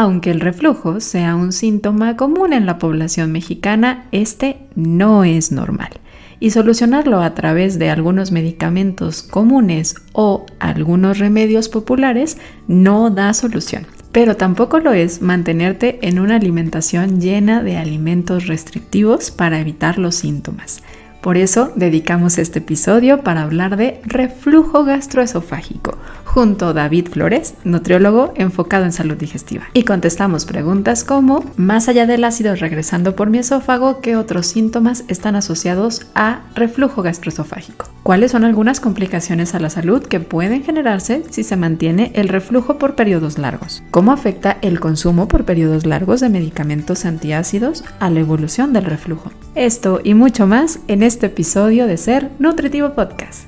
Aunque el reflujo sea un síntoma común en la población mexicana, este no es normal. Y solucionarlo a través de algunos medicamentos comunes o algunos remedios populares no da solución. Pero tampoco lo es mantenerte en una alimentación llena de alimentos restrictivos para evitar los síntomas. Por eso dedicamos este episodio para hablar de reflujo gastroesofágico, junto a David Flores, nutriólogo enfocado en salud digestiva. Y contestamos preguntas como, más allá del ácido regresando por mi esófago, ¿qué otros síntomas están asociados a reflujo gastroesofágico? ¿Cuáles son algunas complicaciones a la salud que pueden generarse si se mantiene el reflujo por periodos largos? ¿Cómo afecta el consumo por periodos largos de medicamentos antiácidos a la evolución del reflujo? Esto y mucho más en este episodio de Ser Nutritivo Podcast.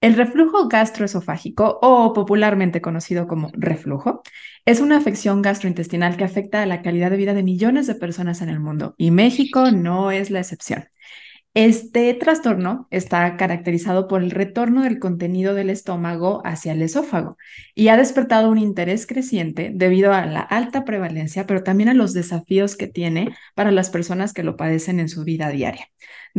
El reflujo gastroesofágico, o popularmente conocido como reflujo, es una afección gastrointestinal que afecta a la calidad de vida de millones de personas en el mundo, y México no es la excepción. Este trastorno está caracterizado por el retorno del contenido del estómago hacia el esófago y ha despertado un interés creciente debido a la alta prevalencia, pero también a los desafíos que tiene para las personas que lo padecen en su vida diaria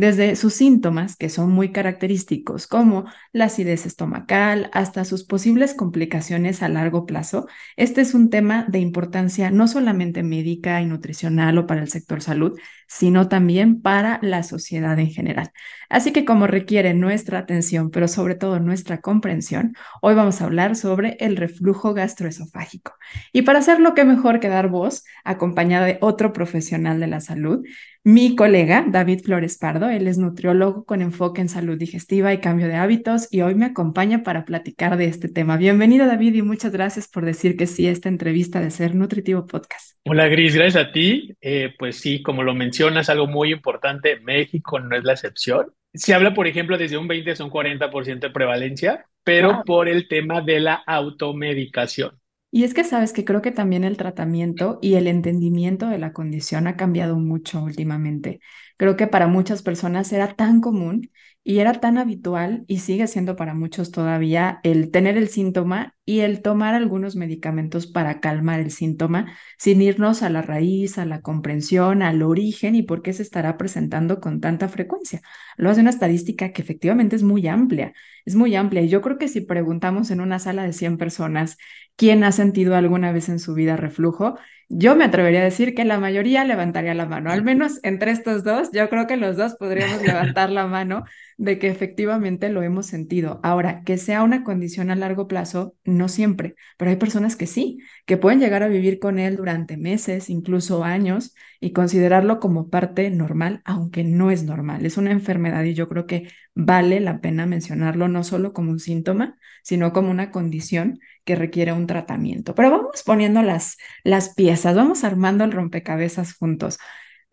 desde sus síntomas, que son muy característicos, como la acidez estomacal, hasta sus posibles complicaciones a largo plazo. Este es un tema de importancia no solamente médica y nutricional o para el sector salud, sino también para la sociedad en general. Así que como requiere nuestra atención, pero sobre todo nuestra comprensión, hoy vamos a hablar sobre el reflujo gastroesofágico. Y para hacerlo, qué mejor que dar voz acompañada de otro profesional de la salud, mi colega David Flores Pardo. Él es nutriólogo con enfoque en salud digestiva y cambio de hábitos y hoy me acompaña para platicar de este tema. Bienvenido David y muchas gracias por decir que sí a esta entrevista de Ser Nutritivo Podcast. Hola Gris, gracias a ti. Eh, pues sí, como lo mencionas, algo muy importante, México no es la excepción. Se habla, por ejemplo, desde un 20 son 40% de prevalencia, pero por el tema de la automedicación. Y es que sabes que creo que también el tratamiento y el entendimiento de la condición ha cambiado mucho últimamente. Creo que para muchas personas era tan común y era tan habitual y sigue siendo para muchos todavía el tener el síntoma y el tomar algunos medicamentos para calmar el síntoma sin irnos a la raíz, a la comprensión, al origen y por qué se estará presentando con tanta frecuencia. Lo hace una estadística que efectivamente es muy amplia, es muy amplia. Y yo creo que si preguntamos en una sala de 100 personas quién ha sentido alguna vez en su vida reflujo, yo me atrevería a decir que la mayoría levantaría la mano, al menos entre estos dos, yo creo que los dos podríamos levantar la mano de que efectivamente lo hemos sentido. Ahora, que sea una condición a largo plazo, no siempre, pero hay personas que sí, que pueden llegar a vivir con él durante meses, incluso años, y considerarlo como parte normal, aunque no es normal, es una enfermedad y yo creo que vale la pena mencionarlo no solo como un síntoma, sino como una condición que requiere un tratamiento. Pero vamos poniendo las, las piezas, vamos armando el rompecabezas juntos.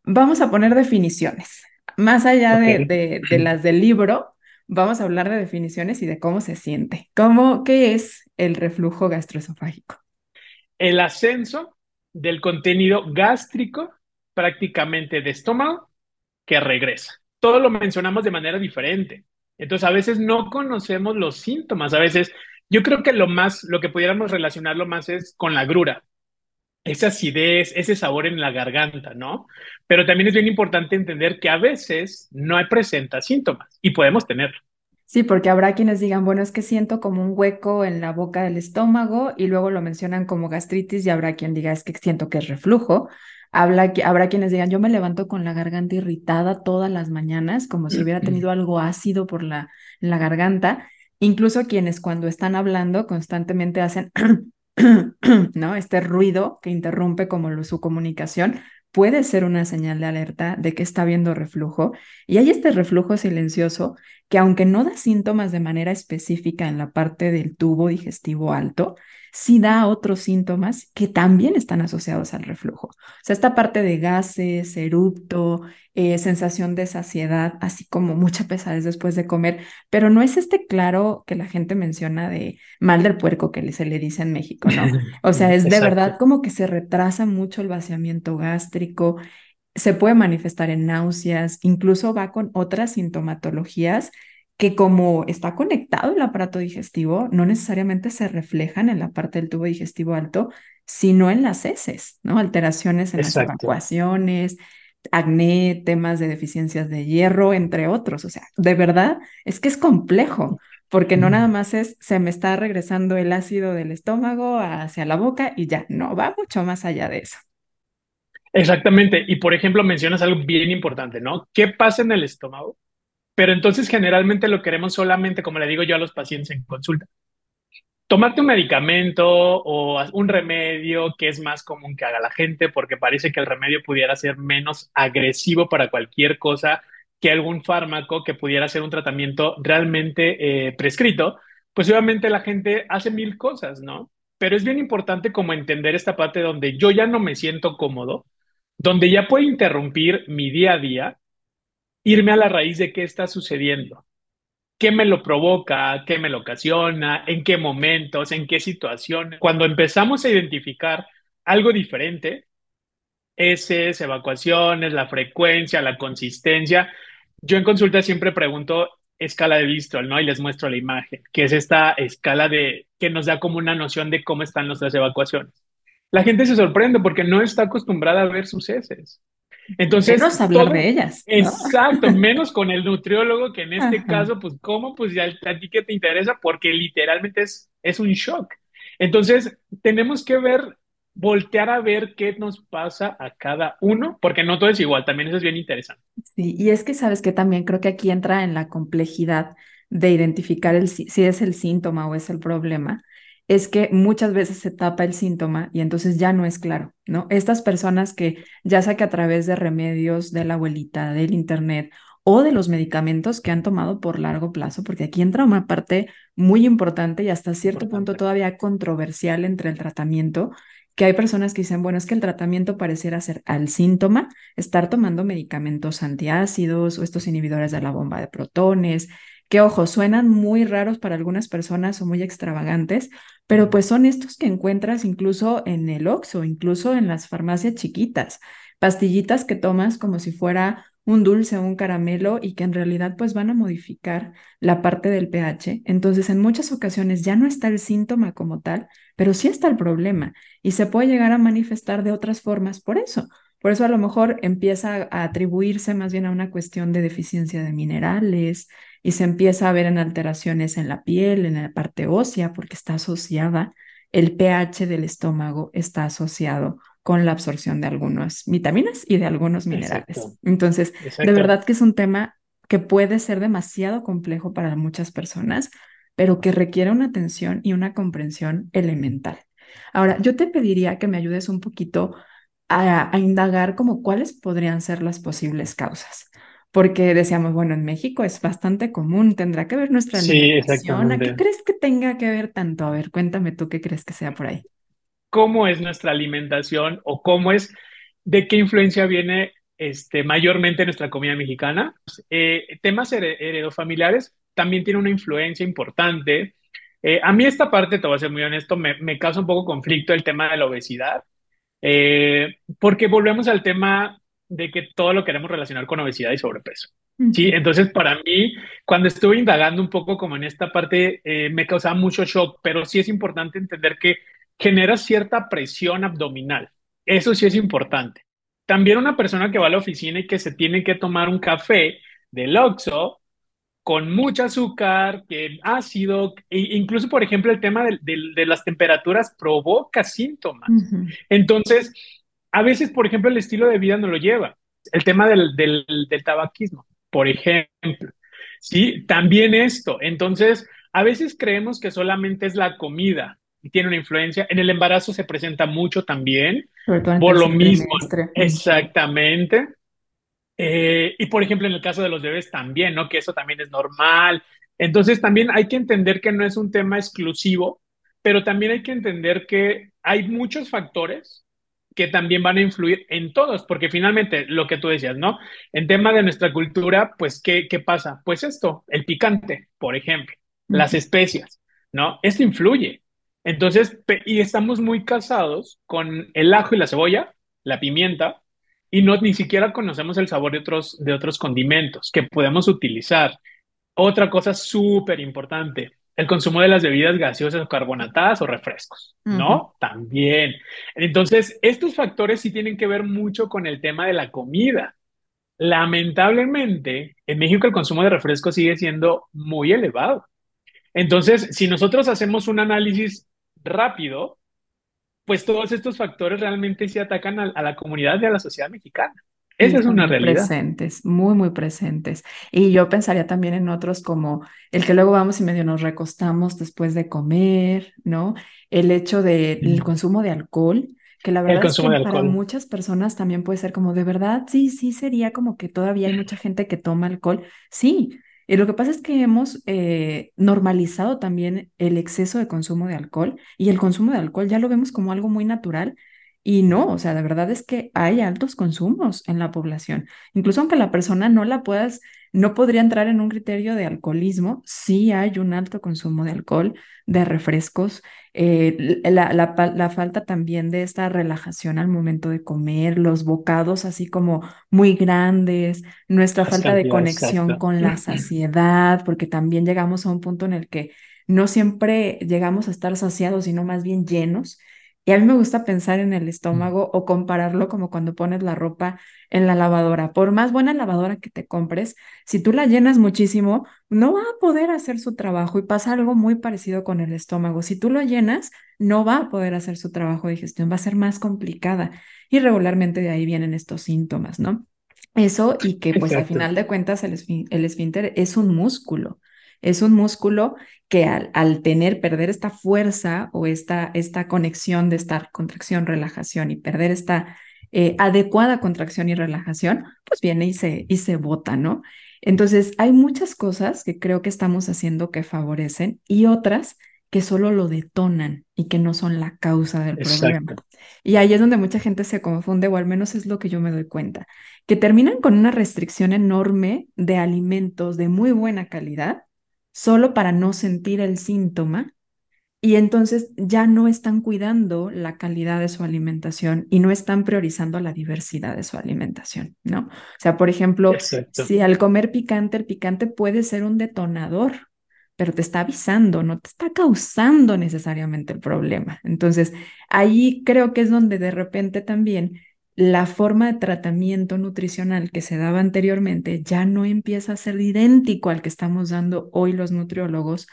Vamos a poner definiciones. Más allá de, de, las del libro, vamos a hablar de definiciones y de cómo se siente. ¿Cómo, ¿Qué es el reflujo gastroesofágico? El ascenso del contenido gástrico prácticamente de estómago que regresa. Todo lo mencionamos de manera diferente. Entonces, a veces no conocemos los síntomas. A veces yo creo que lo más, lo que pudiéramos relacionarlo más es con la grura, esa acidez, ese sabor en la garganta, ¿no? Pero también es bien importante entender que a veces no presenta síntomas y podemos tenerlo. Sí, porque habrá quienes digan, bueno, es que siento como un hueco en la boca del estómago y luego lo mencionan como gastritis y habrá quien diga, es que siento que es reflujo. Habla, habrá quienes digan, yo me levanto con la garganta irritada todas las mañanas, como si hubiera tenido algo ácido por la, la garganta. Incluso quienes cuando están hablando constantemente hacen, ¿no? Este ruido que interrumpe como su comunicación puede ser una señal de alerta de que está habiendo reflujo. Y hay este reflujo silencioso que aunque no da síntomas de manera específica en la parte del tubo digestivo alto, sí da otros síntomas que también están asociados al reflujo. O sea, esta parte de gases, erupto, eh, sensación de saciedad, así como mucha pesadez después de comer, pero no es este claro que la gente menciona de mal del puerco que se le dice en México, ¿no? O sea, es de verdad como que se retrasa mucho el vaciamiento gástrico, se puede manifestar en náuseas, incluso va con otras sintomatologías que como está conectado el aparato digestivo, no necesariamente se reflejan en la parte del tubo digestivo alto, sino en las heces, ¿no? Alteraciones en las evacuaciones, acné, temas de deficiencias de hierro, entre otros. O sea, de verdad es que es complejo, porque no nada más es, se me está regresando el ácido del estómago hacia la boca y ya, no, va mucho más allá de eso. Exactamente. Y por ejemplo, mencionas algo bien importante, ¿no? ¿Qué pasa en el estómago? Pero entonces generalmente lo queremos solamente, como le digo yo a los pacientes en consulta, tomarte un medicamento o un remedio que es más común que haga la gente porque parece que el remedio pudiera ser menos agresivo para cualquier cosa que algún fármaco que pudiera ser un tratamiento realmente eh, prescrito, pues obviamente la gente hace mil cosas, ¿no? Pero es bien importante como entender esta parte donde yo ya no me siento cómodo, donde ya puedo interrumpir mi día a día irme a la raíz de qué está sucediendo, qué me lo provoca, qué me lo ocasiona, en qué momentos, en qué situaciones. Cuando empezamos a identificar algo diferente, heces, evacuaciones, la frecuencia, la consistencia, yo en consulta siempre pregunto escala de Bristol, ¿no? Y les muestro la imagen, que es esta escala de que nos da como una noción de cómo están nuestras evacuaciones. La gente se sorprende porque no está acostumbrada a ver sus heces. Entonces, menos hablar de ellas. Exacto, menos con el nutriólogo, que en este caso, pues, ¿cómo? Pues ya a ti que te interesa, porque literalmente es, es un shock. Entonces, tenemos que ver, voltear a ver qué nos pasa a cada uno, porque no todo es igual, también eso es bien interesante. Sí, y es que sabes que también creo que aquí entra en la complejidad de identificar el, si es el síntoma o es el problema es que muchas veces se tapa el síntoma y entonces ya no es claro, ¿no? Estas personas que ya sea que a través de remedios de la abuelita, del internet o de los medicamentos que han tomado por largo plazo, porque aquí entra una parte muy importante y hasta cierto punto todavía controversial entre el tratamiento, que hay personas que dicen, bueno, es que el tratamiento pareciera ser al síntoma, estar tomando medicamentos antiácidos o estos inhibidores de la bomba de protones, que ojo, suenan muy raros para algunas personas o muy extravagantes, pero pues son estos que encuentras incluso en el Oxxo, incluso en las farmacias chiquitas, pastillitas que tomas como si fuera un dulce o un caramelo y que en realidad pues van a modificar la parte del pH. Entonces en muchas ocasiones ya no está el síntoma como tal, pero sí está el problema y se puede llegar a manifestar de otras formas por eso. Por eso a lo mejor empieza a atribuirse más bien a una cuestión de deficiencia de minerales, y se empieza a ver en alteraciones en la piel, en la parte ósea, porque está asociada, el pH del estómago está asociado con la absorción de algunas vitaminas y de algunos minerales. Entonces, de verdad que es un tema que puede ser demasiado complejo para muchas personas, pero que requiere una atención y una comprensión elemental. Ahora, yo te pediría que me ayudes un poquito a, a indagar como cuáles podrían ser las posibles causas porque decíamos, bueno, en México es bastante común, tendrá que ver nuestra alimentación. ¿A qué crees que tenga que ver tanto? A ver, cuéntame tú qué crees que sea por ahí. ¿Cómo es nuestra alimentación o cómo es, de qué influencia viene este, mayormente nuestra comida mexicana? Eh, temas heredofamiliares también tiene una influencia importante. Eh, a mí esta parte, te voy a ser muy honesto, me, me causa un poco conflicto el tema de la obesidad, eh, porque volvemos al tema de que todo lo queremos relacionar con obesidad y sobrepeso. Sí, entonces para mí, cuando estuve indagando un poco como en esta parte, eh, me causaba mucho shock, pero sí es importante entender que genera cierta presión abdominal. Eso sí es importante. También una persona que va a la oficina y que se tiene que tomar un café del Oxxo con mucho azúcar, que ácido, e incluso, por ejemplo, el tema de, las temperaturas provoca síntomas. Entonces, a veces, por ejemplo, el estilo de vida no lo lleva. El tema del, del, tabaquismo, por ejemplo. Sí, también esto. Entonces, a veces creemos que solamente es la comida y tiene una influencia. En el embarazo se presenta mucho también, por lo mismo. Exactamente. Eh, y por ejemplo, en el caso de los bebés también, ¿no? Que eso también es normal. Entonces, también hay que entender que no es un tema exclusivo, pero también hay que entender que hay muchos factores que también van a influir en todos, porque finalmente lo que tú decías, ¿no? En tema de nuestra cultura, pues, ¿qué, qué pasa? Pues esto, el picante, por ejemplo, las especias, ¿no? Esto influye. Entonces, y estamos muy casados con el ajo y la cebolla, la pimienta, y no ni siquiera conocemos el sabor de otros, de otros condimentos que podemos utilizar. Otra cosa súper importante, el consumo de las bebidas gaseosas o carbonatadas o refrescos, ¿no? También. Entonces, estos factores sí tienen que ver mucho con el tema de la comida. Lamentablemente, en México el consumo de refrescos sigue siendo muy elevado. Entonces, si nosotros hacemos un análisis rápido, pues todos estos factores realmente sí atacan a, la comunidad y a la sociedad mexicana. Esa es una realidad. Presentes, muy, muy presentes. Y yo pensaría también en otros como el que luego vamos y medio nos recostamos después de comer, ¿no? El hecho del consumo de alcohol, que la verdad es que para muchas personas también puede ser como, de verdad, sí, sí sería como que todavía hay mucha gente que toma alcohol. Sí, y lo que pasa es que hemos eh, normalizado también el exceso de consumo de alcohol y el consumo de alcohol ya lo vemos como algo muy natural y no, o sea, de verdad es que hay altos consumos en la población. Incluso aunque la persona no la puedas, no podría entrar en un criterio de alcoholismo, sí hay un alto consumo de alcohol, de refrescos, eh, la, la, falta también de esta relajación al momento de comer, los bocados así como muy grandes, nuestra falta de conexión con la saciedad, porque también llegamos a un punto en el que no siempre llegamos a estar saciados, sino más bien llenos. Y a mí me gusta pensar en el estómago o compararlo como cuando pones la ropa en la lavadora. Por más buena lavadora que te compres, si tú la llenas muchísimo, no va a poder hacer su trabajo y pasa algo muy parecido con el estómago. Si tú lo llenas, no va a poder hacer su trabajo de digestión, va a ser más complicada y regularmente de ahí vienen estos síntomas, ¿no? Eso y que pues al final de cuentas el, el esfínter es un músculo. Es un músculo que al, tener, perder esta fuerza o esta, esta conexión de esta contracción, relajación y perder esta eh, adecuada contracción y relajación, pues viene y se, y se bota, ¿no? Entonces, hay muchas cosas que creo que estamos haciendo que favorecen y otras que solo lo detonan y que no son la causa del problema. Y ahí es donde mucha gente se confunde, o al menos es lo que yo me doy cuenta, que terminan con una restricción enorme de alimentos de muy buena calidad solo para no sentir el síntoma y entonces ya no están cuidando la calidad de su alimentación y no están priorizando la diversidad de su alimentación, ¿no? O sea, por ejemplo, si al comer picante, el picante puede ser un detonador, pero te está avisando, no te está causando necesariamente el problema. Entonces, ahí creo que es donde de repente también la forma de tratamiento nutricional que se daba anteriormente ya no empieza a ser idéntico al que estamos dando hoy los nutriólogos,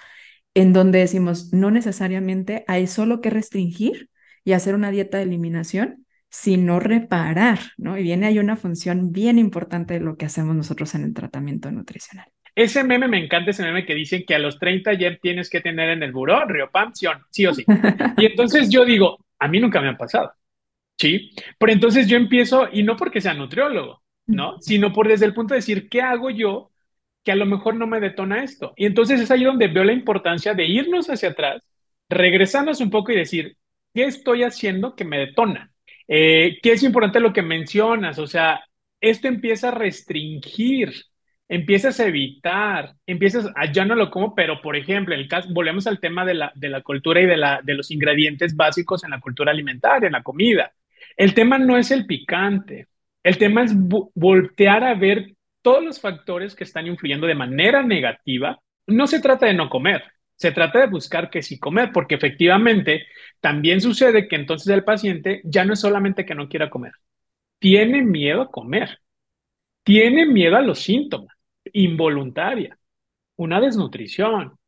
en donde decimos, no necesariamente hay solo que restringir y hacer una dieta de eliminación, sino reparar, ¿no? Y viene ahí una función bien importante de lo que hacemos nosotros en el tratamiento nutricional. Ese meme me encanta, ese meme que dicen que a los 30 ya tienes que tener en el buró Riopansion, sí o sí. Y entonces yo digo, a mí nunca me ha pasado. Sí, pero entonces yo empiezo, y no porque sea nutriólogo, ¿no? Sino por desde el punto de decir, ¿qué hago yo que a lo mejor no me detona esto? Y entonces es ahí donde veo la importancia de irnos hacia atrás, regresarnos un poco y decir, ¿qué estoy haciendo que me detona? Eh, ¿Qué es importante lo que mencionas? O sea, esto empieza a restringir, empiezas a evitar, empiezas a, ya no lo como, pero por ejemplo, el caso, volvemos al tema de la, de la cultura y de, la, de los ingredientes básicos en la cultura alimentaria, en la comida. El tema no es el picante, el tema es voltear a ver todos los factores que están influyendo de manera negativa. No se trata de no comer, se trata de buscar que sí comer, porque efectivamente también sucede que entonces el paciente ya no es solamente que no quiera comer, tiene miedo a comer, tiene miedo a los síntomas, involuntaria, una desnutrición,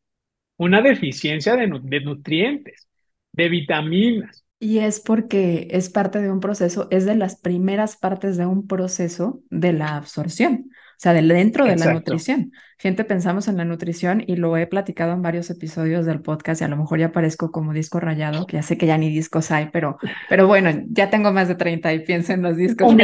una deficiencia de, de nutrientes, de vitaminas, y es porque es parte de un proceso, es de las primeras partes de un proceso de la absorción, o sea, de dentro de la nutrición. Gente, pensamos en la nutrición y lo he platicado en varios episodios del podcast y a lo mejor ya parezco como disco rayado, que ya sé que ya ni discos hay, pero, pero bueno, ya tengo más de 30 y pienso en los discos un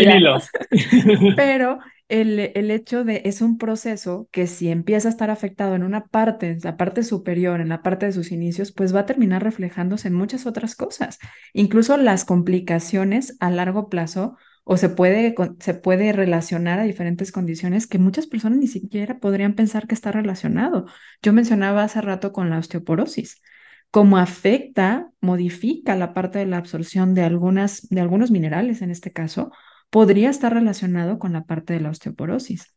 pero el, el hecho de, es un proceso que si empieza a estar afectado en una parte, en la parte superior, en la parte de sus inicios, pues va a terminar reflejándose en muchas otras cosas, incluso las complicaciones a largo plazo o se puede, se puede relacionar a diferentes condiciones que muchas personas ni siquiera podrían pensar que está relacionado. Yo mencionaba hace rato con la osteoporosis, cómo afecta, modifica la parte de la absorción de, algunas, de algunos minerales en este caso, podría estar relacionado con la parte de la osteoporosis.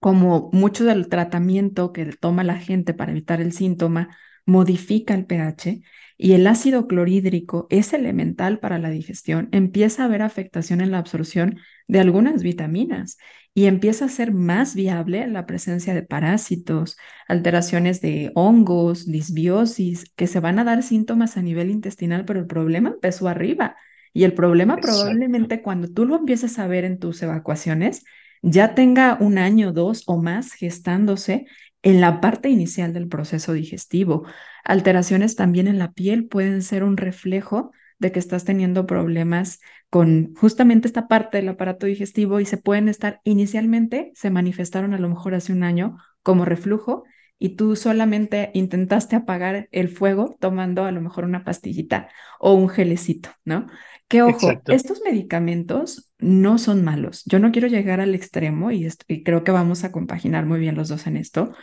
Como mucho del tratamiento que toma la gente para evitar el síntoma modifica el pH y el ácido clorhídrico es elemental para la digestión, empieza a haber afectación en la absorción de algunas vitaminas y empieza a ser más viable la presencia de parásitos, alteraciones de hongos, disbiosis, que se van a dar síntomas a nivel intestinal, pero el problema empezó arriba. Y el problema probablemente cuando tú lo empieces a ver en tus evacuaciones, ya tenga un año, dos o más gestándose en la parte inicial del proceso digestivo. Alteraciones también en la piel pueden ser un reflejo de que estás teniendo problemas con justamente esta parte del aparato digestivo y se pueden estar inicialmente, se manifestaron a lo mejor hace un año como reflujo y tú solamente intentaste apagar el fuego tomando a lo mejor una pastillita o un gelecito, ¿no? Que ojo, estos medicamentos no son malos. Yo no quiero llegar al extremo y, y, creo que vamos a compaginar muy bien los dos en esto,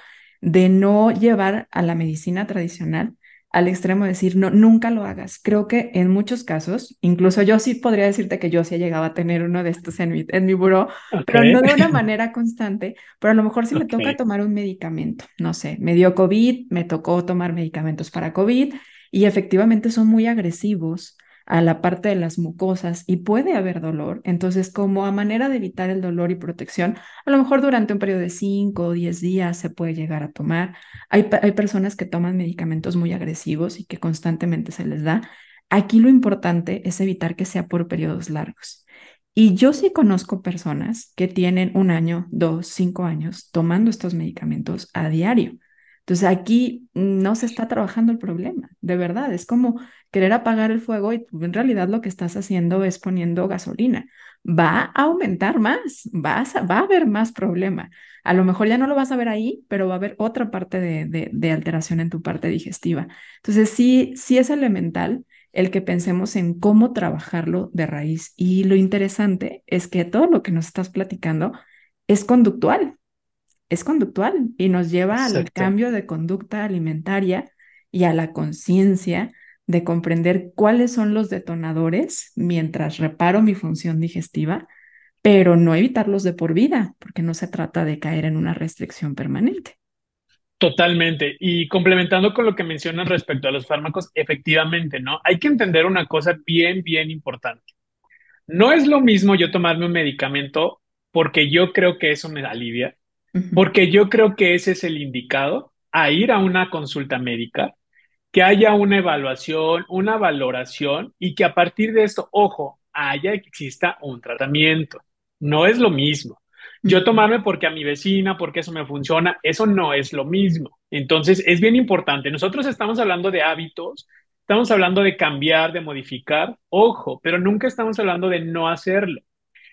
de no llevar a la medicina tradicional al extremo de decir, no, nunca lo hagas. Creo que en muchos casos, incluso yo sí podría decirte que yo sí he llegado a tener uno de estos en mi, en mi buró, pero no de una manera constante, pero a lo mejor si me toca tomar un medicamento, no sé, me dio COVID, me tocó tomar medicamentos para COVID y efectivamente son muy agresivos a la parte de las mucosas y puede haber dolor. Entonces, como a manera de evitar el dolor y protección, a lo mejor durante un periodo de 5 o 10 días se puede llegar a tomar. Hay, hay personas que toman medicamentos muy agresivos y que constantemente se les da. Aquí lo importante es evitar que sea por periodos largos. Y yo sí conozco personas que tienen un año, dos, cinco años tomando estos medicamentos a diario. Entonces aquí no se está trabajando el problema, de verdad, es como querer apagar el fuego y en realidad lo que estás haciendo es poniendo gasolina. Va a aumentar más, va a haber más problema. A lo mejor ya no lo vas a ver ahí, pero va a haber otra parte de, de, alteración en tu parte digestiva. Entonces sí, sí es elemental el que pensemos en cómo trabajarlo de raíz. Y lo interesante es que todo lo que nos estás platicando es conductual es conductual y nos lleva al cambio de conducta alimentaria y a la conciencia de comprender cuáles son los detonadores mientras reparo mi función digestiva, pero no evitarlos de por vida, porque no se trata de caer en una restricción permanente. Totalmente. Y complementando con lo que mencionas respecto a los fármacos, efectivamente, ¿no? Hay que entender una cosa bien, bien importante. No es lo mismo yo tomarme un medicamento porque yo creo que eso me alivia, porque yo creo que ese es el indicado a ir a una consulta médica, que haya una evaluación, una valoración y que a partir de esto, ojo, haya exista un tratamiento. No es lo mismo. Yo tomarme porque a mi vecina, porque eso me funciona, eso no es lo mismo. Entonces, es bien importante. Nosotros estamos hablando de hábitos, estamos hablando de cambiar, de modificar, ojo, pero nunca estamos hablando de no hacerlo.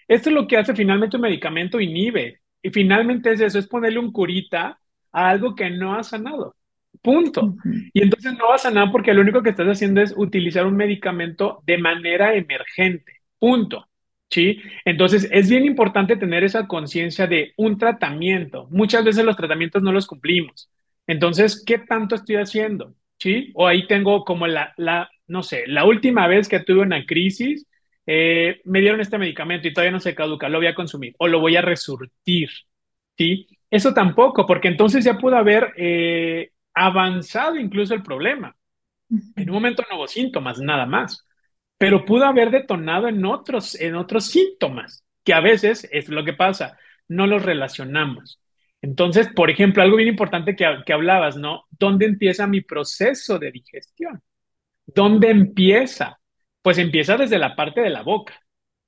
Esto es lo que hace finalmente un medicamento, inhibe, y finalmente es eso, es ponerle un curita a algo que no ha sanado. Punto. Y entonces no va a sanar porque lo único que estás haciendo es utilizar un medicamento de manera emergente. Punto. ¿Sí? Entonces es bien importante tener esa conciencia de un tratamiento. Muchas veces los tratamientos no los cumplimos. Entonces, ¿qué tanto estoy haciendo? ¿Sí? O ahí tengo como la, la no sé, la última vez que tuve una crisis, eh, me dieron este medicamento y todavía no se caduca, lo voy a consumir o lo voy a resurtir, ¿sí? Eso tampoco, porque entonces ya pudo haber eh, avanzado incluso el problema. En un momento no hubo síntomas, nada más, pero pudo haber detonado en otros, en otros síntomas, que a veces es lo que pasa, no los relacionamos. Entonces, por ejemplo, algo bien importante que, que hablabas, ¿no? ¿Dónde empieza mi proceso de digestión? ¿Dónde empieza? Pues empieza desde la parte de la boca.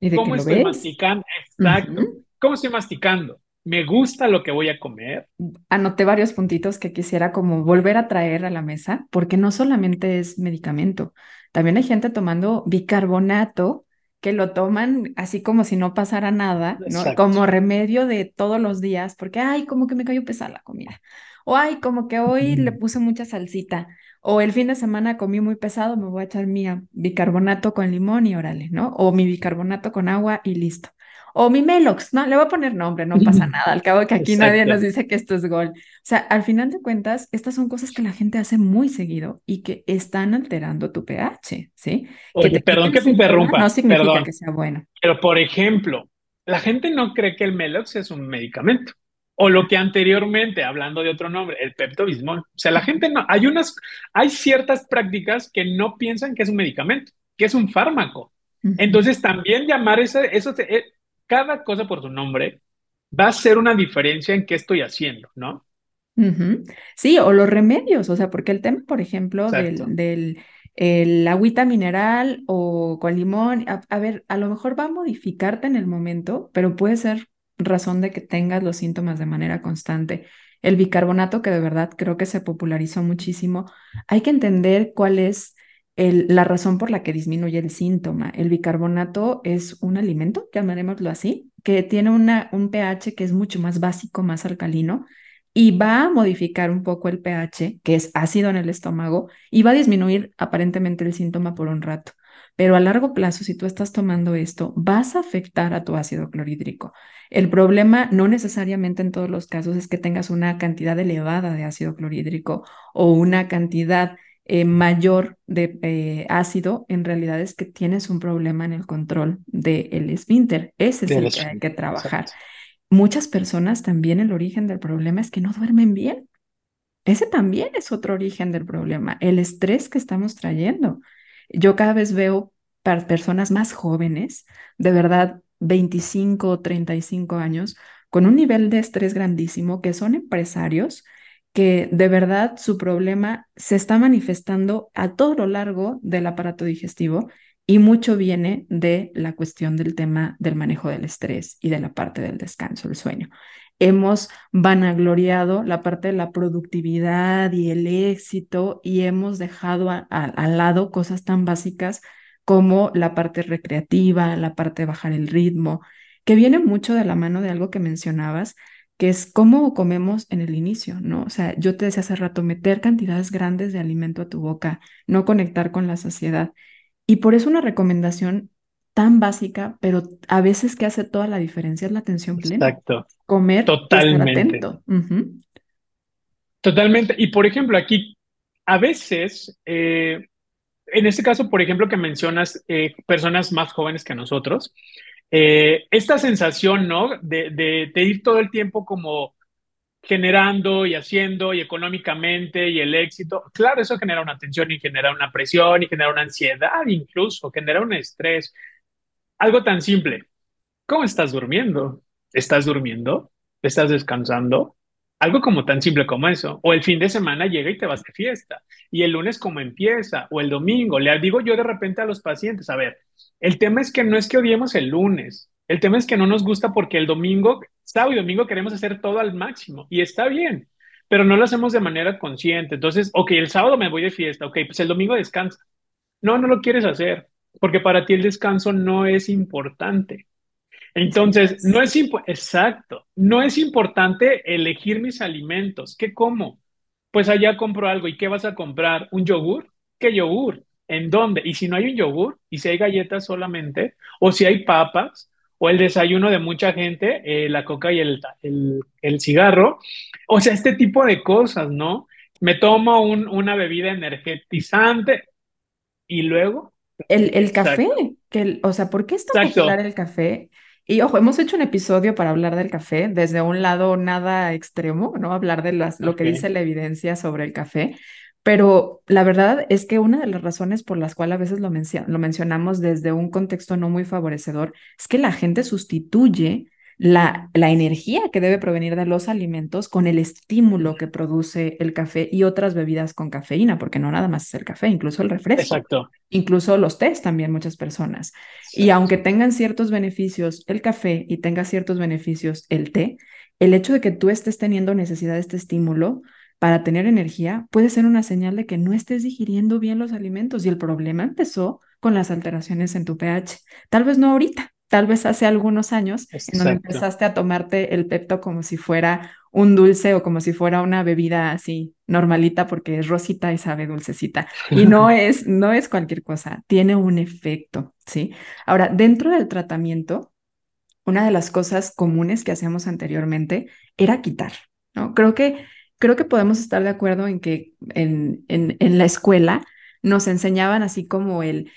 ¿Y de ¿Cómo estoy masticando? Exacto. ¿Cómo estoy masticando? ¿Me gusta lo que voy a comer? Anoté varios puntitos que quisiera como volver a traer a la mesa, porque no solamente es medicamento, también hay gente tomando bicarbonato que lo toman así como si no pasara nada. Como remedio de todos los días, porque, ay, como que me cayó pesada la comida. O, ay, como que hoy le puse mucha salsita. O el fin de semana comí muy pesado, me voy a echar mi bicarbonato con limón y órale, ¿no? O mi bicarbonato con agua y listo. O mi Melox, ¿no? Le voy a poner nombre, no pasa nada. Al cabo que aquí nadie nos dice que esto es gol. O sea, al final de cuentas, estas son cosas que la gente hace muy seguido y que están alterando tu pH, ¿sí? Que Oye, te perdón que te síntoma no interrumpa, significa perdón, que sea bueno. pero por ejemplo, la gente no cree que el Melox es un medicamento. O lo que anteriormente, hablando de otro nombre, el Pepto-Bismol. O sea, la gente no, hay unas, hay ciertas prácticas que no piensan que es un medicamento, que es un fármaco. Entonces, también llamar ese, eso, eh, cada cosa por su nombre va a ser una diferencia en qué estoy haciendo, ¿no? Sí, o los remedios, o sea, porque el tema, por ejemplo, del, del el agüita mineral o con limón, a, a ver, a lo mejor va a modificarte en el momento, pero puede ser razón de que tengas los síntomas de manera constante. El bicarbonato, que de verdad creo que se popularizó muchísimo, hay que entender cuál es la razón por la que disminuye el síntoma. El bicarbonato es un alimento, llamaremoslo así, que tiene un pH que es mucho más básico, más alcalino y va a modificar un poco el pH, que es ácido en el estómago, y va a disminuir aparentemente el síntoma por un rato. Pero a largo plazo, si tú estás tomando esto, vas a afectar a tu ácido clorhídrico. El problema no necesariamente en todos los casos es que tengas una cantidad elevada de ácido clorhídrico o una cantidad eh, mayor de eh, ácido, en realidad es que tienes un problema en el control del esfínter. Ese es el que hay que trabajar. exacto. Muchas personas también el origen del problema es que no duermen bien. Ese también es otro origen del problema, el estrés que estamos trayendo. Yo cada vez veo per- personas más jóvenes, de verdad 25 o 35 años, con un nivel de estrés grandísimo, que son empresarios, que de verdad su problema se está manifestando a todo lo largo del aparato digestivo y mucho viene de la cuestión del tema del manejo del estrés y de la parte del descanso, el sueño. Hemos vanagloriado la parte de la productividad y el éxito y hemos dejado al lado cosas tan básicas como la parte recreativa, la parte de bajar el ritmo, que viene mucho de la mano de algo que mencionabas, que es cómo comemos en el inicio, ¿no? O sea, yo te decía hace rato, meter cantidades grandes de alimento a tu boca, no conectar con la saciedad. Y por eso una recomendación tan básica, pero a veces que hace toda la diferencia es la atención plena. Exacto. Comer y estar Totalmente. atento. Totalmente. Y por ejemplo, aquí, a veces, eh, en este caso, por ejemplo, que mencionas eh, personas más jóvenes que nosotros, eh, esta sensación, ¿no? De, de, de ir todo el tiempo como generando y haciendo y económicamente y el éxito, claro, eso genera una tensión y genera una presión y genera una ansiedad incluso, genera un estrés. Algo tan simple. ¿Cómo estás durmiendo? ¿Estás durmiendo? ¿Estás descansando? Algo como tan simple como eso. O el fin de semana llega y te vas de fiesta. Y el lunes como empieza. O el domingo. Le digo yo de repente a los pacientes, a ver, el tema es que no es que odiemos el lunes. El tema es que no nos gusta porque el domingo, sábado y domingo queremos hacer todo al máximo. Y está bien, pero no lo hacemos de manera consciente. Entonces, ok, el sábado me voy de fiesta. Ok, pues el domingo descansa. No, no lo quieres hacer porque para ti el descanso no es importante. Entonces, no es exacto, no es importante elegir mis alimentos. ¿Qué como? Pues allá compro algo. ¿Y qué vas a comprar? ¿Un yogur? ¿Qué yogur? ¿En dónde? Y si no hay un yogur, y si hay galletas solamente, o si hay papas, o el desayuno de mucha gente, eh, la coca y el, el, el cigarro, o sea, este tipo de cosas, ¿no? Me tomo un- una bebida energetizante y luego, El, el café, exacto, que el- o sea, ¿por qué es tan popular exacto, el café? Y ojo, hemos hecho un episodio para hablar del café desde un lado nada extremo, ¿no? Hablar de las, lo que dice la evidencia sobre el café. Pero la verdad es que una de las razones por las cuales a veces lo, mencio- lo mencionamos desde un contexto no muy favorecedor es que la gente sustituye la, la energía que debe provenir de los alimentos con el estímulo que produce el café y otras bebidas con cafeína, porque no nada más es el café, incluso el refresco. exacto, Incluso los tés también muchas personas. Y aunque tengan ciertos beneficios el café y tenga ciertos beneficios el té, el hecho de que tú estés teniendo necesidad de este estímulo para tener energía puede ser una señal de que no estés digiriendo bien los alimentos. Y el problema empezó con las alteraciones en tu pH. Tal vez no ahorita, tal vez hace algunos años en donde Exacto. empezaste a tomarte el Pepto como si fuera un dulce o como si fuera una bebida así normalita porque es rosita y sabe dulcecita. Y no es, no es cualquier cosa, tiene un efecto, ¿sí? Ahora, dentro del tratamiento, una de las cosas comunes que hacíamos anteriormente era quitar, ¿no? Creo que, creo que podemos estar de acuerdo en que en, en, en la escuela nos enseñaban así como el,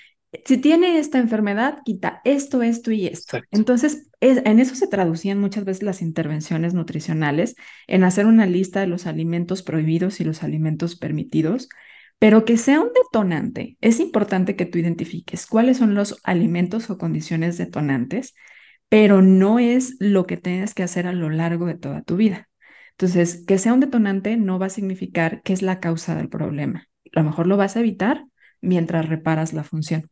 si tiene esta enfermedad, quita esto, esto y esto. Exacto. Entonces, es, en eso se traducían muchas veces las intervenciones nutricionales, en hacer una lista de los alimentos prohibidos y los alimentos permitidos, pero que sea un detonante. Es importante que tú identifiques cuáles son los alimentos o condiciones detonantes pero no es lo que tienes que hacer a lo largo de toda tu vida. Entonces, que sea un detonante no va a significar que es la causa del problema. A lo mejor lo vas a evitar mientras reparas la función.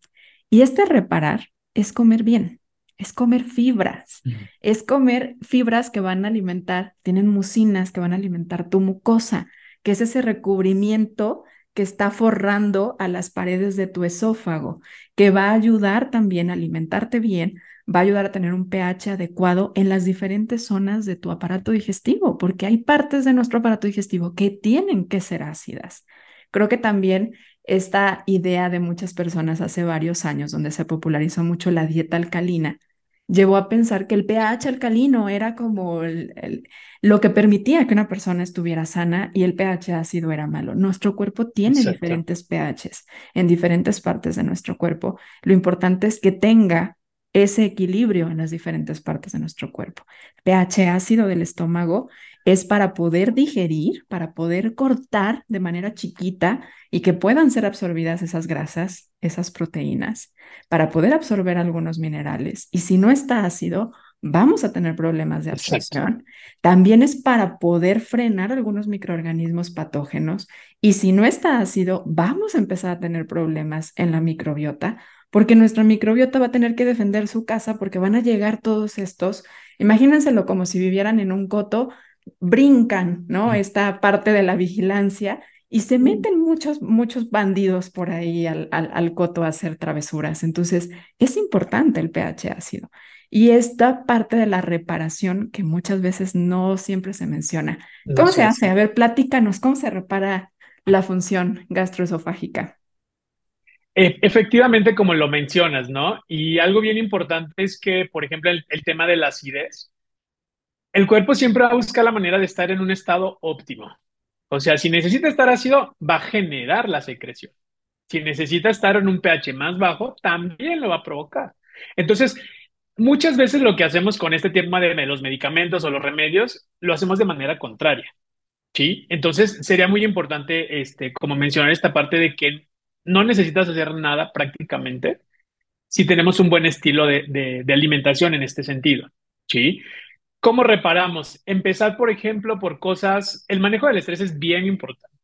Y este reparar es comer bien, es comer fibras, es comer fibras que van a alimentar, tienen mucinas que van a alimentar tu mucosa, que es ese recubrimiento que está forrando a las paredes de tu esófago, que va a ayudar también a alimentarte bien, va a ayudar a tener un pH adecuado en las diferentes zonas de tu aparato digestivo, porque hay partes de nuestro aparato digestivo que tienen que ser ácidas. Creo que también esta idea de muchas personas hace varios años, donde se popularizó mucho la dieta alcalina, llevó a pensar que el pH alcalino era como el, el, lo que permitía que una persona estuviera sana y el pH ácido era malo. Nuestro cuerpo tiene Exacto. diferentes pHs en diferentes partes de nuestro cuerpo. Lo importante es que tenga ese equilibrio en las diferentes partes de nuestro cuerpo. pH ácido del estómago es para poder digerir, para poder cortar de manera chiquita y que puedan ser absorbidas esas grasas, esas proteínas, para poder absorber algunos minerales. Y si no está ácido, vamos a tener problemas de absorción. Exacto. También es para poder frenar algunos microorganismos patógenos. Y si no está ácido, vamos a empezar a tener problemas en la microbiota porque nuestra microbiota va a tener que defender su casa porque van a llegar todos estos, imagínenselo como si vivieran en un coto, brincan, ¿no? Esta parte de la vigilancia y se meten muchos, muchos bandidos por ahí al, al, al, coto a hacer travesuras. Entonces, es importante el pH ácido. Y esta parte de la reparación que muchas veces no siempre se menciona. ¿Cómo no se hace? A ver, platícanos, ¿cómo se repara la función gastroesofágica? E, efectivamente, como lo mencionas, ¿no? Y algo bien importante es que, por ejemplo, el, tema de la acidez, el cuerpo siempre va a buscar la manera de estar en un estado óptimo. O sea, si necesita estar ácido, va a generar la secreción. Si necesita estar en un pH más bajo, también lo va a provocar. Entonces, muchas veces lo que hacemos con este tema de los medicamentos o los remedios, lo hacemos de manera contraria. ¿Sí? Entonces, sería muy importante, este, como mencionar esta parte de que no necesitas hacer nada prácticamente si tenemos un buen estilo de, alimentación en este sentido. ¿Sí? ¿Cómo reparamos? Empezar, por ejemplo, por cosas, el manejo del estrés es bien importante.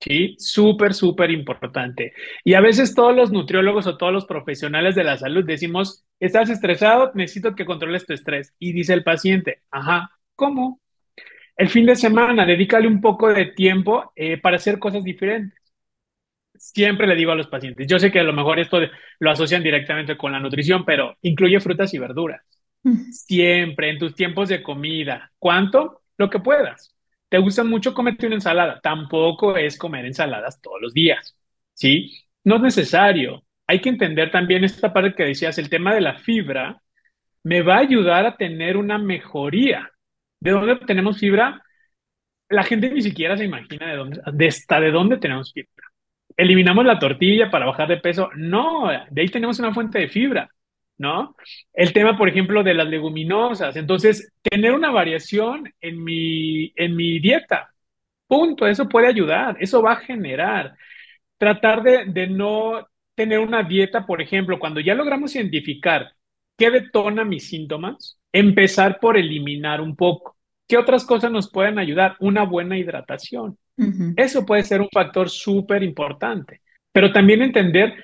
Sí, súper, súper importante. Y a veces todos los nutriólogos o todos los profesionales de la salud decimos, estás estresado, necesito que controles tu estrés. Y dice el paciente, ajá, ¿cómo? El fin de semana, dedícale un poco de tiempo eh, para hacer cosas diferentes. Siempre le digo a los pacientes, yo sé que a lo mejor esto lo asocian directamente con la nutrición, pero incluye frutas y verduras. Siempre en tus tiempos de comida. ¿Cuánto? Lo que puedas. ¿Te gusta mucho comerte una ensalada? Tampoco es comer ensaladas todos los días. ¿Sí? No es necesario. Hay que entender también esta parte que decías, el tema de la fibra me va a ayudar a tener una mejoría. ¿De dónde tenemos fibra? La gente ni siquiera se imagina de dónde, de hasta de dónde tenemos fibra. Eliminamos la tortilla para bajar de peso. No, de ahí tenemos una fuente de fibra. ¿no? El tema, por ejemplo, de las leguminosas. Entonces, tener una variación en mi, en mi dieta, punto, eso puede ayudar, eso va a generar. Tratar de, de no tener una dieta, por ejemplo, cuando ya logramos identificar qué detona mis síntomas, empezar por eliminar un poco. ¿Qué otras cosas nos pueden ayudar? Una buena hidratación. Eso puede ser un factor súper importante. Pero también entender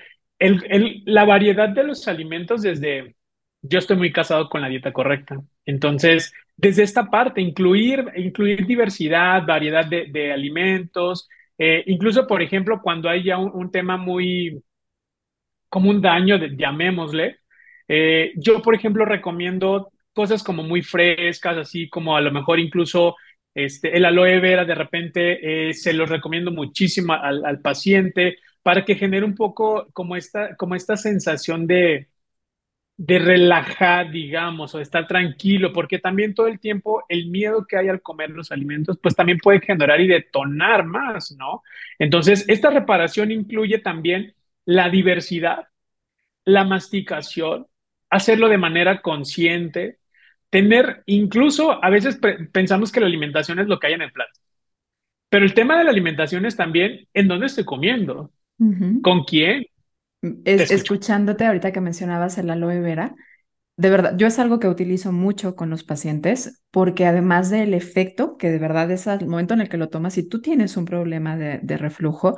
la variedad de los alimentos desde, yo estoy muy casado con la dieta correcta. Entonces, desde esta parte, incluir, incluir diversidad, variedad de, de alimentos, eh, incluso, por ejemplo, cuando hay ya un, tema muy, como un daño, llamémosle. Eh, yo, por ejemplo, recomiendo cosas como muy frescas, así como a lo mejor incluso este, el aloe vera, de repente eh, se los recomiendo muchísimo al, paciente para que genere un poco como esta, como esta sensación de, de relajar, digamos, o de estar tranquilo, porque también todo el tiempo el miedo que hay al comer los alimentos, pues también puede generar y detonar más, ¿no? Entonces, esta reparación incluye también la diversidad, la masticación, hacerlo de manera consciente, tener, incluso a veces pensamos que la alimentación es lo que hay en el plato, pero el tema de la alimentación es también en dónde estoy comiendo, uh -huh. con quién, es, escuchándote ahorita que mencionabas el aloe vera, de verdad, yo es algo que utilizo mucho con los pacientes porque además del efecto, que de verdad es al momento en el que lo tomas, si tú tienes un problema de, de reflujo,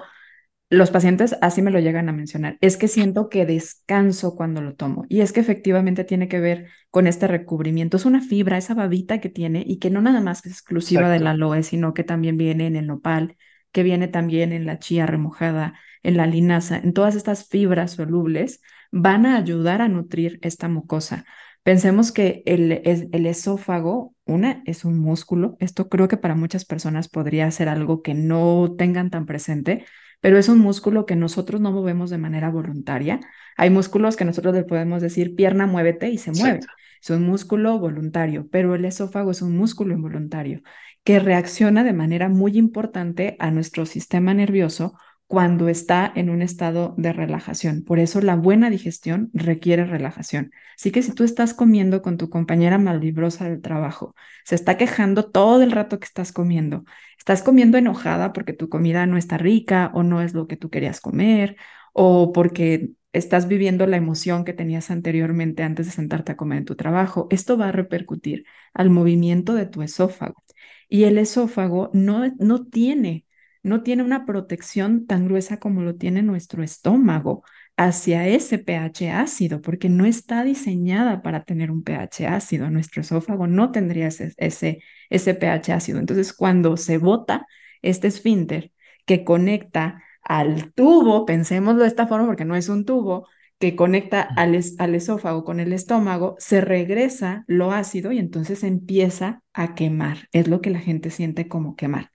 los pacientes así me lo llegan a mencionar, es que siento que descanso cuando lo tomo y es que efectivamente tiene que ver con este recubrimiento, es una fibra, esa babita que tiene y que no nada más es exclusiva Exacto. del aloe, sino que también viene en el nopal, que viene también en la chía remojada, en la linaza, en todas estas fibras solubles, van a ayudar a nutrir esta mucosa. Pensemos que el, el, esófago, una, es un músculo. Esto creo que para muchas personas podría ser algo que no tengan tan presente, pero es un músculo que nosotros no movemos de manera voluntaria. Hay músculos que nosotros le podemos decir pierna, muévete y se mueve. Exacto. Es un músculo voluntario, pero el esófago es un músculo involuntario que reacciona de manera muy importante a nuestro sistema nervioso cuando está en un estado de relajación. Por eso la buena digestión requiere relajación. Así que si tú estás comiendo con tu compañera malvibrosa del trabajo, se está quejando todo el rato que estás comiendo, estás comiendo enojada porque tu comida no está rica o no es lo que tú querías comer o porque estás viviendo la emoción que tenías anteriormente antes de sentarte a comer en tu trabajo, esto va a repercutir al movimiento de tu esófago. Y el esófago no, no tiene no tiene una protección tan gruesa como lo tiene nuestro estómago hacia ese pH ácido, porque no está diseñada para tener un pH ácido. Nuestro esófago no tendría ese, ese, ese pH ácido. Entonces, cuando se bota este esfínter que conecta al tubo, pensémoslo de esta forma porque no es un tubo, que conecta al, es, al, esófago con el estómago, se regresa lo ácido y entonces empieza a quemar. Es lo que la gente siente como quemar.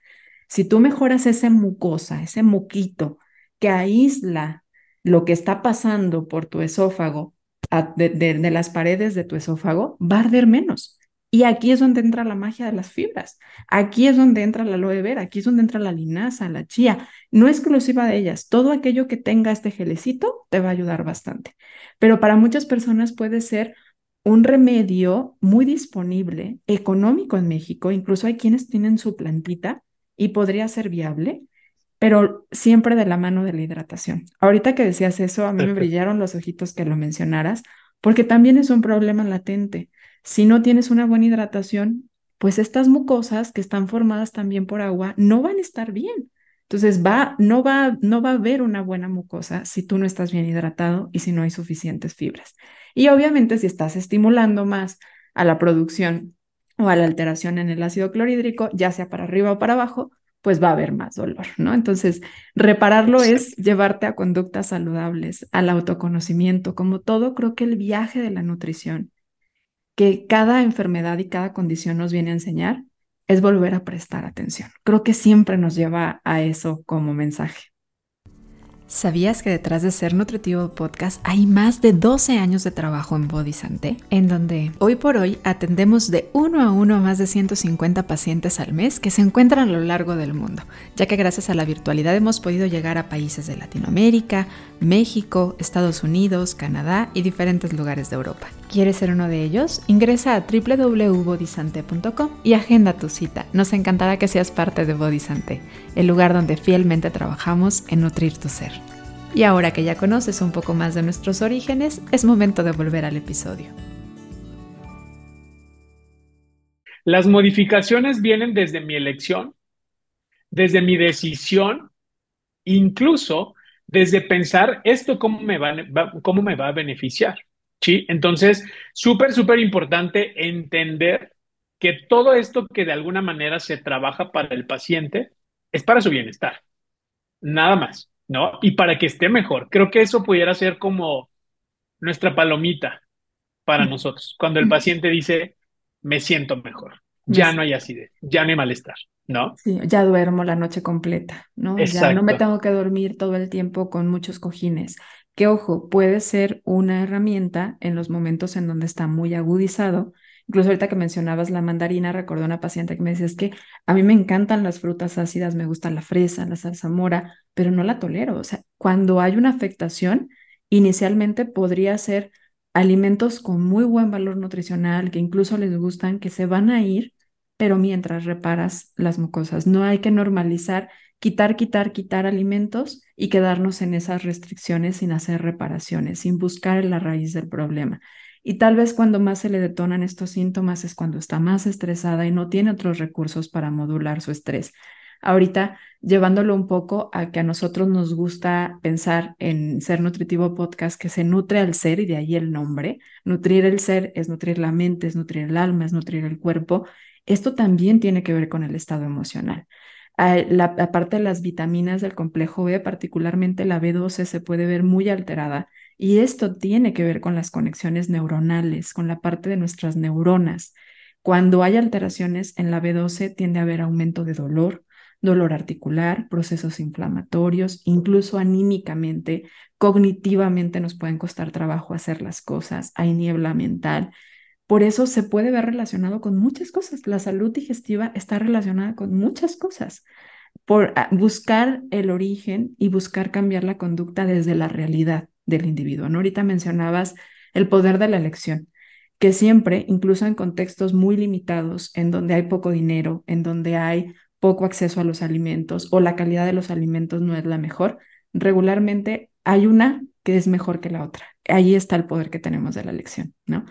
Si tú mejoras esa mucosa, ese muquito que aísla lo que está pasando por tu esófago, de, las paredes de tu esófago, va a arder menos. Y aquí es donde entra la magia de las fibras. Aquí es donde entra la aloe vera, aquí es donde entra la linaza, la chía. No exclusiva de ellas. Todo aquello que tenga este gelecito te va a ayudar bastante. Pero para muchas personas puede ser un remedio muy disponible, económico en México. Incluso hay quienes tienen su plantita y podría ser viable, pero siempre de la mano de la hidratación. Ahorita que decías eso, a mí me brillaron los ojitos que lo mencionaras, porque también es un problema latente. Si no tienes una buena hidratación, pues estas mucosas que están formadas también por agua no van a estar bien. Entonces va, no, va, no va a haber una buena mucosa si tú no estás bien hidratado y si no hay suficientes fibras. Y obviamente si estás estimulando más a la producción o a la alteración en el ácido clorhídrico, ya sea para arriba o para abajo, pues va a haber más dolor, ¿no? Entonces, repararlo es llevarte a conductas saludables, al autoconocimiento, como todo, creo que el viaje de la nutrición, que cada enfermedad y cada condición nos viene a enseñar, es volver a prestar atención. Creo que siempre nos lleva a eso como mensaje. ¿Sabías que detrás de Ser Nutritivo Podcast hay más de 12 años de trabajo en Body Santé? En donde hoy por hoy atendemos de uno a uno a más de 150 pacientes al mes que se encuentran a lo largo del mundo, ya que gracias a la virtualidad hemos podido llegar a países de Latinoamérica, México, Estados Unidos, Canadá y diferentes lugares de Europa. ¿Quieres ser uno de ellos? Ingresa a www.bodysante.com y agenda tu cita. Nos encantará que seas parte de Body Santé, el lugar donde fielmente trabajamos en nutrir tu ser. Y ahora que ya conoces un poco más de nuestros orígenes, es momento de volver al episodio. Las modificaciones vienen desde mi elección, desde mi decisión, incluso desde pensar esto cómo me va a beneficiar. ¿Sí? Entonces, súper, súper importante entender que todo esto que de alguna manera se trabaja para el paciente es para su bienestar. Nada más. ¿no? Y para que esté mejor. Creo que eso pudiera ser como nuestra palomita para Mm. nosotros, cuando el Mm. paciente dice, me siento mejor, Me ya no hay acidez, ya no hay malestar, ¿no? sí, ya duermo la noche completa, ¿no? Ya no me tengo que dormir todo el tiempo con muchos cojines. Que ojo, puede ser una herramienta en los momentos en donde está muy agudizado. Incluso ahorita que mencionabas la mandarina, recordé una paciente que me decía, es que a mí me encantan las frutas ácidas, me gusta la fresa, la zarzamora, pero no la tolero. O sea, cuando hay una afectación, inicialmente podría ser alimentos con muy buen valor nutricional, que incluso les gustan, que se van a ir pero mientras reparas las mucosas. No hay que normalizar quitar, quitar, quitar alimentos y quedarnos en esas restricciones sin hacer reparaciones, sin buscar la raíz del problema. Y tal vez cuando más se le detonan estos síntomas es cuando está más estresada y no tiene otros recursos para modular su estrés. Ahorita llevándolo un poco a que a nosotros nos gusta pensar en Ser Nutritivo Podcast, que se nutre al ser y de ahí el nombre. Nutrir el ser es nutrir la mente, es nutrir el alma, es nutrir el cuerpo. Esto también tiene que ver con el estado emocional. Ah, La, aparte de las vitaminas del complejo B, particularmente la B12, se puede ver muy alterada y esto tiene que ver con las conexiones neuronales, con la parte de nuestras neuronas. Cuando hay alteraciones en la B12 tiende a haber aumento de dolor, dolor articular, procesos inflamatorios, incluso anímicamente, cognitivamente nos pueden costar trabajo hacer las cosas, hay niebla mental. Por eso se puede ver relacionado con muchas cosas. La salud digestiva está relacionada con muchas cosas. Por ah, buscar el origen y buscar cambiar la conducta desde la realidad del individuo. ¿no? Ahorita mencionabas el poder de la elección, que siempre, incluso en contextos muy limitados, en donde hay poco dinero, en donde hay poco acceso a los alimentos o la calidad de los alimentos no es la mejor, regularmente hay una que es mejor que la otra. Ahí está el poder que tenemos de la elección, ¿no?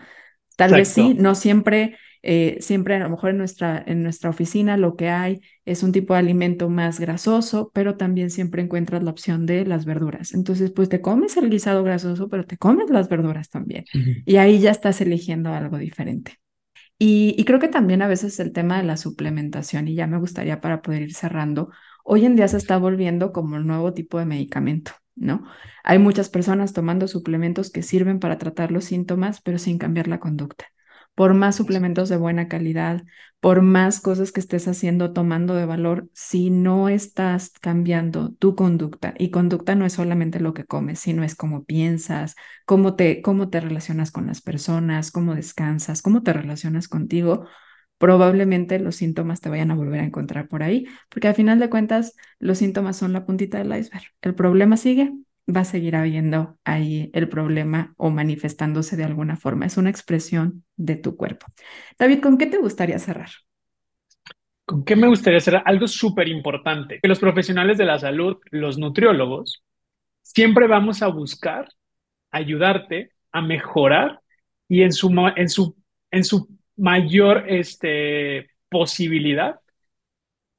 Tal vez sí, no siempre, eh, siempre a lo mejor en nuestra, en nuestra oficina lo que hay es un tipo de alimento más grasoso, pero también siempre encuentras la opción de las verduras. Entonces, pues te comes el guisado grasoso, pero te comes las verduras también. Y ahí ya estás eligiendo algo diferente. Y, y creo que también a veces el tema de la suplementación, y ya me gustaría para poder ir cerrando, hoy en día se está volviendo como el nuevo tipo de medicamento, ¿no? Hay muchas personas tomando suplementos que sirven para tratar los síntomas, pero sin cambiar la conducta. Por más suplementos de buena calidad, por más cosas que estés haciendo, tomando de valor, si no estás cambiando tu conducta, y conducta no es solamente lo que comes, sino es cómo piensas, cómo te, cómo te relacionas con las personas, cómo descansas, cómo te relacionas contigo, probablemente los síntomas te vayan a volver a encontrar por ahí, porque al final de cuentas los síntomas son la puntita del iceberg. El problema sigue, va a seguir habiendo ahí el problema o manifestándose de alguna forma. Es una expresión de tu cuerpo. David, ¿con qué te gustaría cerrar? ¿Con qué me gustaría hacer algo súper importante? Que los profesionales de la salud, los nutriólogos, siempre vamos a buscar ayudarte a mejorar y en su, en su, en su mayor este, posibilidad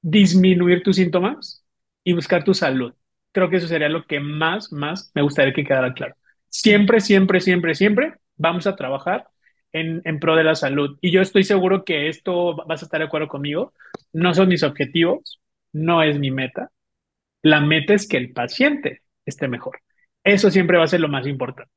disminuir tus síntomas y buscar tu salud. Creo que eso sería lo que más, más me gustaría que quedara claro. Siempre, siempre, siempre, siempre vamos a trabajar en, en pro de la salud. Y yo estoy seguro que esto vas a estar de acuerdo conmigo. No son mis objetivos, no es mi meta. La meta es que el paciente esté mejor. Eso siempre va a ser lo más importante.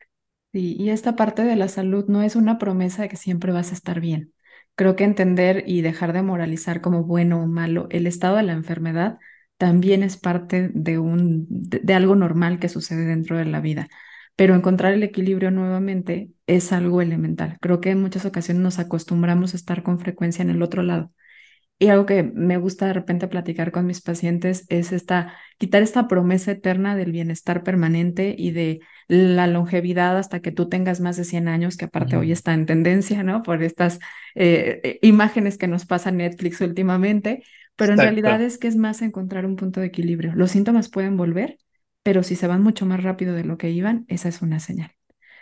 Sí, y esta parte de la salud no es una promesa de que siempre vas a estar bien. Creo que entender y dejar de moralizar como bueno o malo el estado de la enfermedad también es parte de un de, de algo normal que sucede dentro de la vida. Pero encontrar el equilibrio nuevamente es algo elemental. Creo que en muchas ocasiones nos acostumbramos a estar con frecuencia en el otro lado. Y algo que me gusta de repente platicar con mis pacientes es esta, quitar esta promesa eterna del bienestar permanente y de la longevidad hasta que tú tengas más de 100 años, que aparte hoy está en tendencia, ¿no? Por estas eh, eh, imágenes que nos pasa Netflix últimamente, pero en realidad es que es más encontrar un punto de equilibrio. Los síntomas pueden volver, pero si se van mucho más rápido de lo que iban, esa es una señal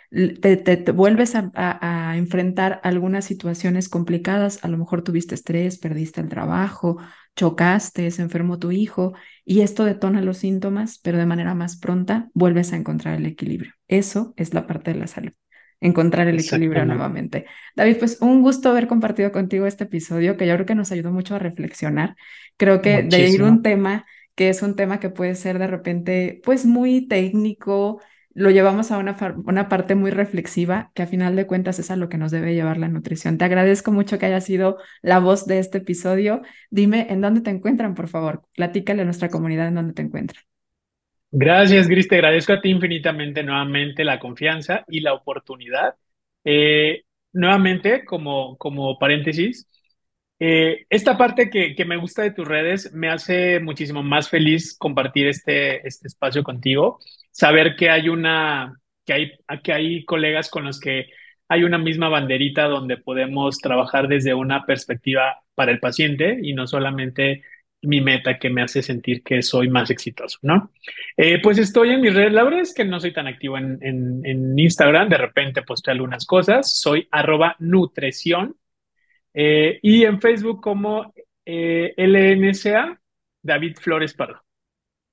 te, te, te vuelves a, a, a, enfrentar algunas situaciones complicadas, a lo mejor tuviste estrés, perdiste el trabajo, chocaste, se enfermó tu hijo y esto detona los síntomas, pero de manera más pronta vuelves a encontrar el equilibrio. Eso es la parte de la salud encontrar el equilibrio nuevamente. David, pues un gusto haber compartido contigo este episodio que yo creo que nos ayudó mucho a reflexionar. Creo que Muchísimo. de ir un tema que es un tema que puede ser de repente pues muy técnico, lo llevamos a una, una parte muy reflexiva, que a final de cuentas es a lo que nos debe llevar la nutrición. Te agradezco mucho que hayas sido la voz de este episodio. Dime en dónde te encuentran, por favor. Platícale a nuestra comunidad en dónde te encuentran. Gracias, Gris. Te agradezco a ti infinitamente nuevamente la confianza y la oportunidad. Eh, nuevamente, como, como paréntesis, eh, esta parte que, que, me gusta de tus redes me hace muchísimo más feliz compartir este, este espacio contigo saber que hay una, que hay, que hay colegas con los que hay una misma banderita donde podemos trabajar desde una perspectiva para el paciente y no solamente mi meta que me hace sentir que soy más exitoso, ¿no? Eh, pues estoy en mis redes, la verdad es que no soy tan activo en, en, Instagram, de repente posteo algunas cosas, soy arroba nutrición eh, y en Facebook como eh, LNCA David Flores Pardo.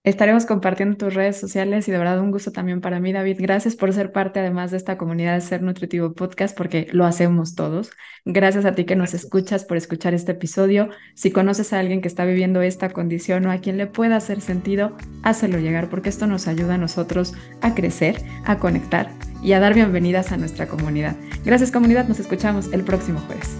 Estaremos compartiendo tus redes sociales y de verdad un gusto también para mí, David. Gracias por ser parte además de esta comunidad de Ser Nutritivo Podcast porque lo hacemos todos. Gracias a ti que nos escuchas por escuchar este episodio. Si conoces a alguien que está viviendo esta condición o a quien le pueda hacer sentido, hácelo llegar porque esto nos ayuda a nosotros a crecer, a conectar y a dar bienvenidas a nuestra comunidad. Gracias comunidad, nos escuchamos el próximo jueves.